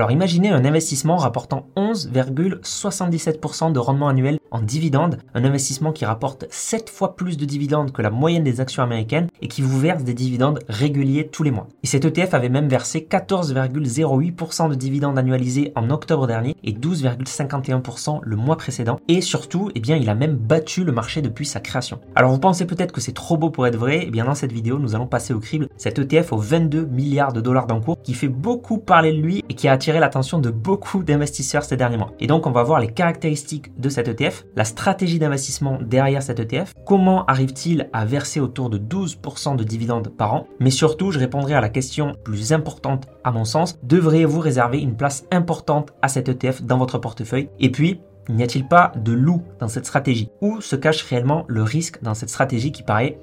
Alors imaginez un investissement rapportant 11,77% de rendement annuel en dividendes, un investissement qui rapporte 7 fois plus de dividendes que la moyenne des actions américaines et qui vous verse des dividendes réguliers tous les mois. Et cet ETF avait même versé 14,08% de dividendes annualisés en octobre dernier et 12,51% le mois précédent. Et surtout, eh bien, il a même battu le marché depuis sa création. Alors vous pensez peut-être que c'est trop beau pour être vrai, eh bien dans cette vidéo, nous allons passer au crible cet ETF aux 22 milliards de dollars d'encours qui fait beaucoup parler de lui et qui a attiré l'attention de beaucoup d'investisseurs ces derniers mois. Et donc on va voir les caractéristiques de cet ETF, la stratégie d'investissement derrière cet ETF, comment arrive-t-il à verser autour de 12% de dividendes par an, mais surtout je répondrai à la question plus importante à mon sens, devriez-vous réserver une place importante à cet ETF dans votre portefeuille? Et puis, N'y a-t-il pas de loup dans cette stratégie? Où se cache réellement le risque dans cette stratégie qui paraît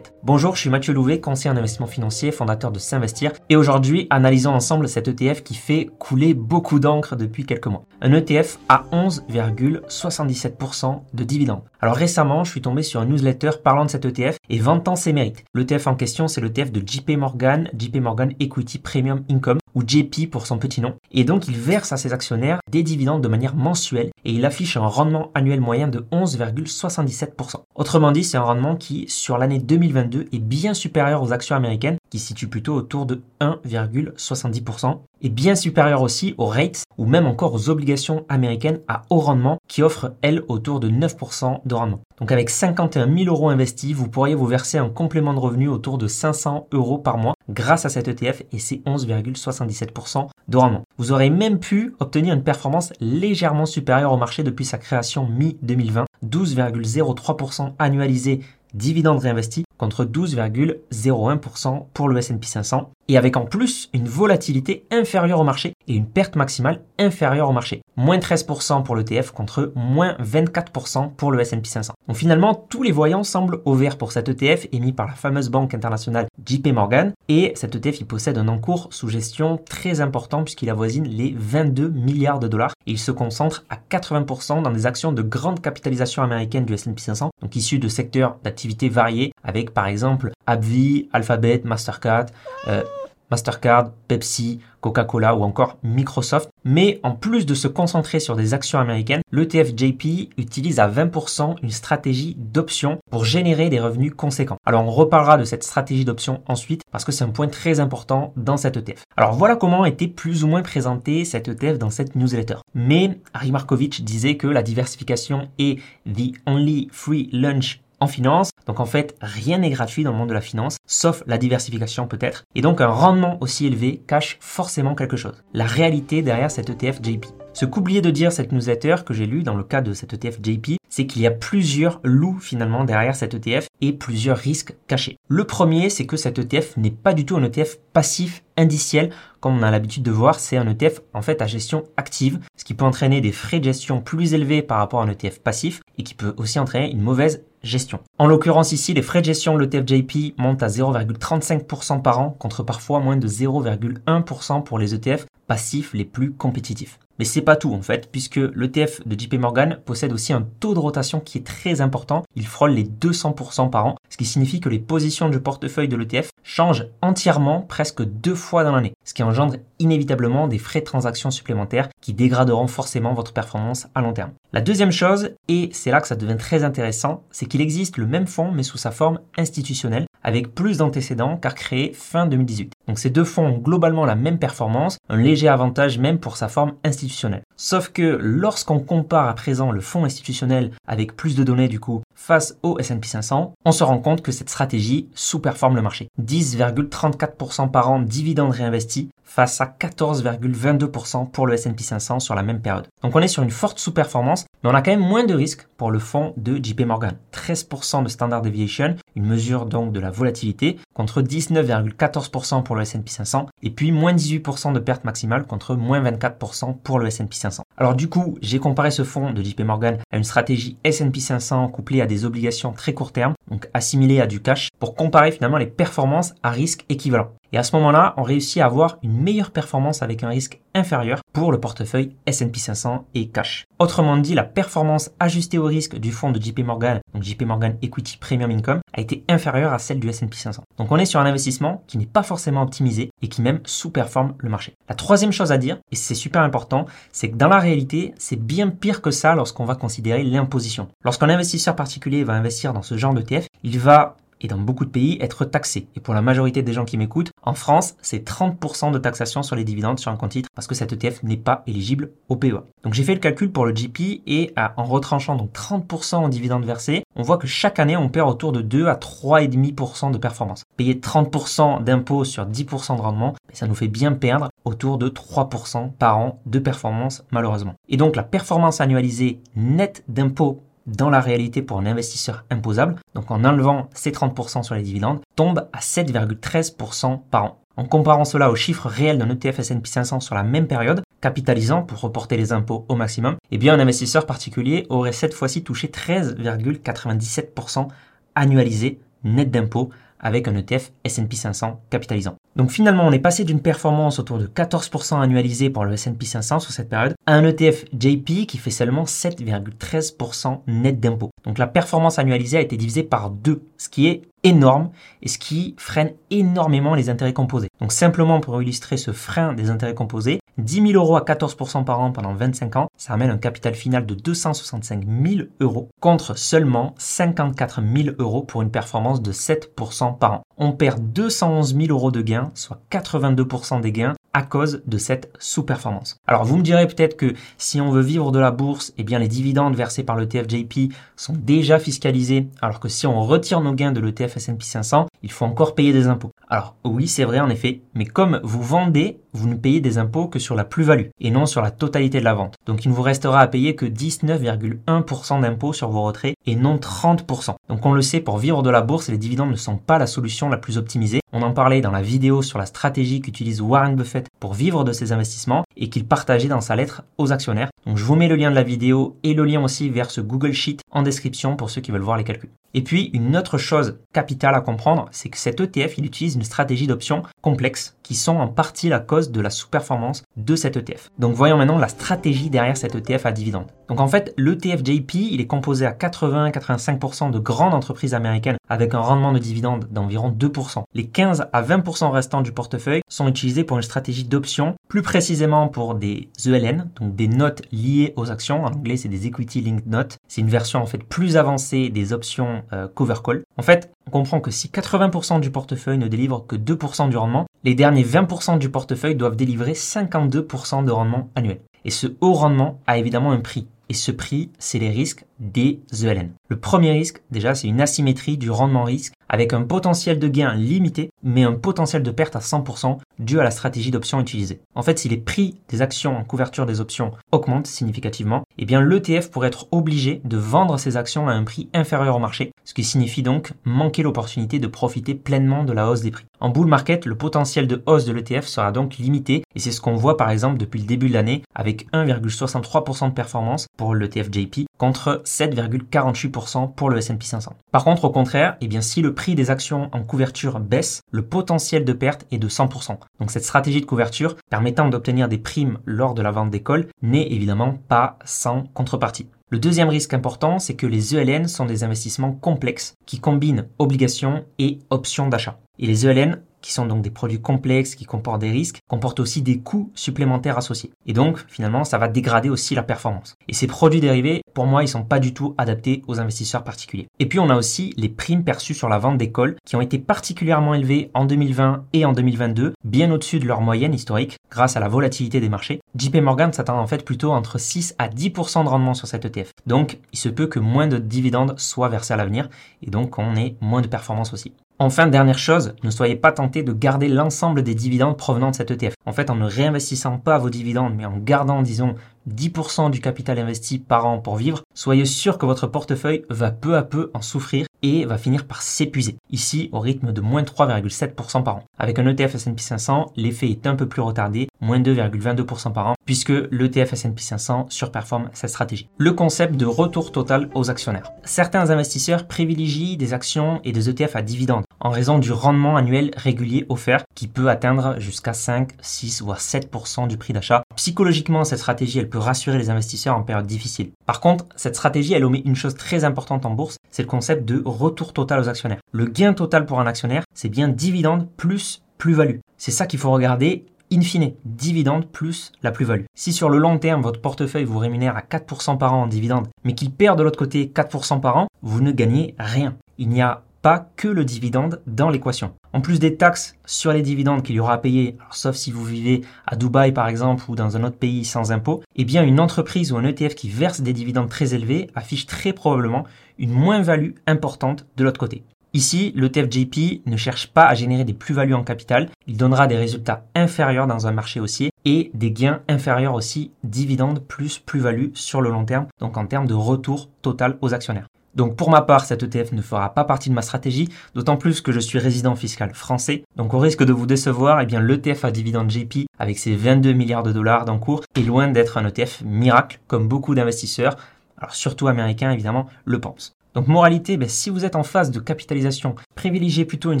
Bonjour, je suis Mathieu Louvet, conseiller en investissement financier, fondateur de S'investir. Et aujourd'hui, analysons ensemble cet ETF qui fait couler beaucoup d'encre depuis quelques mois. Un ETF à 11,77% de dividendes. Alors récemment, je suis tombé sur un newsletter parlant de cet ETF et vantant ses mérites. L'ETF en question, c'est l'ETF de JP Morgan, JP Morgan Equity Premium Income ou JP pour son petit nom. Et donc il verse à ses actionnaires des dividendes de manière mensuelle et il affiche un rendement annuel moyen de 11,77%. Autrement dit, c'est un rendement qui, sur l'année 2022, est bien supérieur aux actions américaines qui se situent plutôt autour de 1,70% et bien supérieur aussi aux rates ou même encore aux obligations américaines à haut rendement qui offrent elles autour de 9% de rendement. Donc avec 51 000 euros investis, vous pourriez vous verser un complément de revenu autour de 500 euros par mois grâce à cet ETF et ses 11,77% de rendement. Vous aurez même pu obtenir une performance légèrement supérieure au marché depuis sa création mi-2020, 12,03% annualisé dividendes réinvestis contre 12,01% pour le S&P 500 et avec en plus une volatilité inférieure au marché et une perte maximale inférieure au marché. Moins 13% pour l'ETF contre moins 24% pour le S&P 500. Donc finalement, tous les voyants semblent au vert pour cet ETF émis par la fameuse banque internationale JP Morgan et cet ETF il possède un encours sous gestion très important puisqu'il avoisine les 22 milliards de dollars. Et il se concentre à 80% dans des actions de grande capitalisation américaine du S&P 500 donc issues de secteurs d'activité variés avec par exemple AbbVie, Alphabet, Mastercard, euh, Mastercard, Pepsi, Coca-Cola ou encore Microsoft. Mais en plus de se concentrer sur des actions américaines, l'ETF JP utilise à 20% une stratégie d'options pour générer des revenus conséquents. Alors on reparlera de cette stratégie d'options ensuite parce que c'est un point très important dans cette ETF. Alors voilà comment était plus ou moins présenté cette ETF dans cette newsletter. Mais Harry Markovitch disait que la diversification est the only free lunch en finance. Donc en fait, rien n'est gratuit dans le monde de la finance, sauf la diversification peut-être. Et donc un rendement aussi élevé cache forcément quelque chose. La réalité derrière cet ETF JP. Ce qu'oubliait de dire cette newsletter que j'ai lu dans le cas de cet ETF JP, c'est qu'il y a plusieurs loups finalement derrière cet ETF et plusieurs risques cachés. Le premier, c'est que cet ETF n'est pas du tout un ETF passif indiciel comme on a l'habitude de voir, c'est un ETF en fait à gestion active, ce qui peut entraîner des frais de gestion plus élevés par rapport à un ETF passif et qui peut aussi entraîner une mauvaise gestion. En l'occurrence ici, les frais de gestion de l'ETF JP montent à 0,35% par an contre parfois moins de 0,1% pour les ETF passifs les plus compétitifs. Mais c'est pas tout en fait, puisque l'ETF de JP Morgan possède aussi un taux de rotation qui est très important. Il frôle les 200% par an, ce qui signifie que les positions du portefeuille de l'ETF changent entièrement presque deux fois dans l'année, ce qui engendre inévitablement des frais de transaction supplémentaires qui dégraderont forcément votre performance à long terme. La deuxième chose, et c'est là que ça devient très intéressant, c'est qu'il existe le même fonds mais sous sa forme institutionnelle avec plus d'antécédents car créé fin 2018. Donc ces deux fonds ont globalement la même performance, un léger avantage même pour sa forme institutionnelle. Sauf que lorsqu'on compare à présent le fonds institutionnel avec plus de données du coup face au S&P 500, on se rend compte que cette stratégie sous-performe le marché. 10,34% par an dividendes réinvestis face à 14,22% pour le S&P 500 sur la même période. Donc on est sur une forte sous-performance, mais on a quand même moins de risques pour le fonds de JP Morgan. 13% de standard deviation, une mesure donc de la volatilité, contre 19,14% pour le S&P 500, et puis moins 18% de perte maximale contre moins 24% pour le S&P 500. Alors du coup, j'ai comparé ce fonds de JP Morgan à une stratégie S&P 500 couplée à des obligations très court terme, donc assimilées à du cash, pour comparer finalement les performances à risque équivalent. Et à ce moment-là, on réussit à avoir une meilleure performance avec un risque inférieur pour le portefeuille S&P 500 et cash. Autrement dit, la performance ajustée au risque du fonds de JP Morgan, donc JP Morgan Equity Premium Income, a été inférieure à celle du S&P 500. Donc on est sur un investissement qui n'est pas forcément optimisé et qui même sous-performe le marché. La troisième chose à dire, et c'est super important, c'est que dans la réalité, c'est bien pire que ça lorsqu'on va considérer l'imposition. Lorsqu'un investisseur particulier va investir dans ce genre d'ETF, il va et dans beaucoup de pays être taxé. Et pour la majorité des gens qui m'écoutent, en France, c'est 30% de taxation sur les dividendes sur un compte titre parce que cet ETF n'est pas éligible au PEA. Donc j'ai fait le calcul pour le GP et en retranchant donc 30% en dividendes versés, on voit que chaque année on perd autour de 2 à 3,5% de performance. Payer 30% d'impôts sur 10% de rendement, ça nous fait bien perdre autour de 3% par an de performance malheureusement. Et donc la performance annualisée nette d'impôts dans la réalité pour un investisseur imposable, donc en enlevant ces 30% sur les dividendes, tombe à 7,13% par an. En comparant cela aux chiffres réels d'un ETF S&P 500 sur la même période, capitalisant pour reporter les impôts au maximum, eh bien un investisseur particulier aurait cette fois-ci touché 13,97% annualisé net d'impôts avec un ETF S&P 500 capitalisant. Donc finalement, on est passé d'une performance autour de 14% annualisée pour le S&P 500 sur cette période à un ETF JP qui fait seulement 7,13% net d'impôts. Donc la performance annualisée a été divisée par deux, ce qui est énorme et ce qui freine énormément les intérêts composés. Donc simplement pour illustrer ce frein des intérêts composés, 10 000 euros à 14% par an pendant 25 ans, ça amène un capital final de 265 000 euros contre seulement 54 000 euros pour une performance de 7% par an. On perd 211 000 euros de gains, soit 82% des gains à cause de cette sous-performance. Alors vous me direz peut-être que si on veut vivre de la bourse, eh bien les dividendes versés par le TFJP sont déjà fiscalisés, alors que si on retire nos gains de l'ETF S&P 500, il faut encore payer des impôts. Alors oui, c'est vrai en effet, mais comme vous vendez, vous ne payez des impôts que sur la plus-value et non sur la totalité de la vente. Donc il ne vous restera à payer que 19,1% d'impôts sur vos retraits et non 30%. Donc on le sait, pour vivre de la bourse, les dividendes ne sont pas la solution la plus optimisée. On en parlait dans la vidéo sur la stratégie qu'utilise Warren Buffett pour vivre de ses investissements et qu'il partageait dans sa lettre aux actionnaires. Donc je vous mets le lien de la vidéo et le lien aussi vers ce Google Sheet en description pour ceux qui veulent voir les calculs. Et puis une autre chose capitale à comprendre, c'est que cet ETF, il utilise une stratégie d'options complexes qui sont en partie la cause de la sous-performance de cet ETF. Donc voyons maintenant la stratégie derrière cet ETF à dividende. Donc en fait, l'ETF JP, il est composé à 80-85% de grandes entreprises américaines avec un rendement de dividende d'environ 2%. Les 15 à 20% restants du portefeuille sont utilisés pour une stratégie d'options, plus précisément pour des ELN, donc des notes liées aux actions. En anglais, c'est des Equity Linked Notes. C'est une version en fait plus avancée des options euh, cover call. En fait, on comprend que si 80% du portefeuille ne délivre que 2% du rendement, les derniers 20% du portefeuille doivent délivrer 52% de rendement annuel. Et ce haut rendement a évidemment un prix. Et ce prix, c'est les risques des ELN. Le premier risque, déjà, c'est une asymétrie du rendement risque avec un potentiel de gain limité, mais un potentiel de perte à 100% dû à la stratégie d'option utilisée. En fait, si les prix des actions en couverture des options augmentent significativement, eh bien l'ETF pourrait être obligé de vendre ses actions à un prix inférieur au marché, ce qui signifie donc manquer l'opportunité de profiter pleinement de la hausse des prix. En bull market, le potentiel de hausse de l'ETF sera donc limité et c'est ce qu'on voit par exemple depuis le début de l'année avec 1,63% de performance pour l'ETF JP contre 7,48% pour le S&P 500. Par contre, au contraire, eh si le prix des actions en couverture baisse, le potentiel de perte est de 100%. Donc cette stratégie de couverture permettant d'obtenir des primes lors de la vente d'école n'est évidemment pas sans contrepartie. Le deuxième risque important, c'est que les ELN sont des investissements complexes qui combinent obligations et options d'achat. Et les ELN qui sont donc des produits complexes, qui comportent des risques, comportent aussi des coûts supplémentaires associés. Et donc, finalement, ça va dégrader aussi la performance. Et ces produits dérivés, pour moi, ils sont pas du tout adaptés aux investisseurs particuliers. Et puis, on a aussi les primes perçues sur la vente d'écoles qui ont été particulièrement élevées en 2020 et en 2022, bien au-dessus de leur moyenne historique grâce à la volatilité des marchés. JP Morgan s'attend en fait plutôt entre 6 à 10% de rendement sur cet ETF. Donc, il se peut que moins de dividendes soient versés à l'avenir et donc on ait moins de performance aussi. Enfin, dernière chose, ne soyez pas tenté de garder l'ensemble des dividendes provenant de cet ETF. En fait, en ne réinvestissant pas vos dividendes, mais en gardant, disons, 10% du capital investi par an pour vivre, soyez sûr que votre portefeuille va peu à peu en souffrir et va finir par s'épuiser. Ici, au rythme de moins 3,7% par an. Avec un ETF S&P 500, l'effet est un peu plus retardé, moins 2,22% par an, puisque l'ETF S&P 500 surperforme cette stratégie. Le concept de retour total aux actionnaires. Certains investisseurs privilégient des actions et des ETF à dividendes en raison du rendement annuel régulier offert qui peut atteindre jusqu'à 5, 6 ou 7% du prix d'achat. Psychologiquement, cette stratégie, elle peut rassurer les investisseurs en période difficile. Par contre, cette stratégie, elle omet une chose très importante en bourse, c'est le concept de retour total aux actionnaires. Le gain total pour un actionnaire, c'est bien dividende plus plus-value. C'est ça qu'il faut regarder in fine, dividende plus la plus-value. Si sur le long terme, votre portefeuille vous rémunère à 4% par an en dividende, mais qu'il perd de l'autre côté 4% par an, vous ne gagnez rien. Il n'y a pas que le dividende dans l'équation. En plus des taxes sur les dividendes qu'il y aura à payer, sauf si vous vivez à Dubaï par exemple ou dans un autre pays sans impôt, eh bien une entreprise ou un ETF qui verse des dividendes très élevés affiche très probablement une moins-value importante de l'autre côté. Ici, le TFJP ne cherche pas à générer des plus-values en capital, il donnera des résultats inférieurs dans un marché haussier et des gains inférieurs aussi, dividendes plus plus-value sur le long terme, donc en termes de retour total aux actionnaires. Donc pour ma part, cet ETF ne fera pas partie de ma stratégie, d'autant plus que je suis résident fiscal français. Donc au risque de vous décevoir, eh bien l'ETF à dividende JP avec ses 22 milliards de dollars d'encours est loin d'être un ETF miracle comme beaucoup d'investisseurs, alors surtout américains évidemment, le pensent. Donc moralité, ben, si vous êtes en phase de capitalisation, privilégiez plutôt une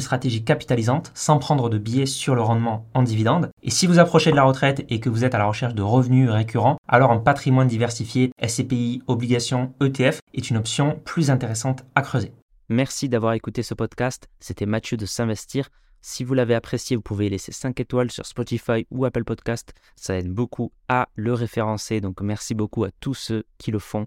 stratégie capitalisante sans prendre de biais sur le rendement en dividende. Et si vous approchez de la retraite et que vous êtes à la recherche de revenus récurrents, alors un patrimoine diversifié, SCPI, obligations, ETF est une option plus intéressante à creuser. Merci d'avoir écouté ce podcast. C'était Mathieu de S'investir. Si vous l'avez apprécié, vous pouvez laisser 5 étoiles sur Spotify ou Apple Podcast. Ça aide beaucoup à le référencer. Donc merci beaucoup à tous ceux qui le font.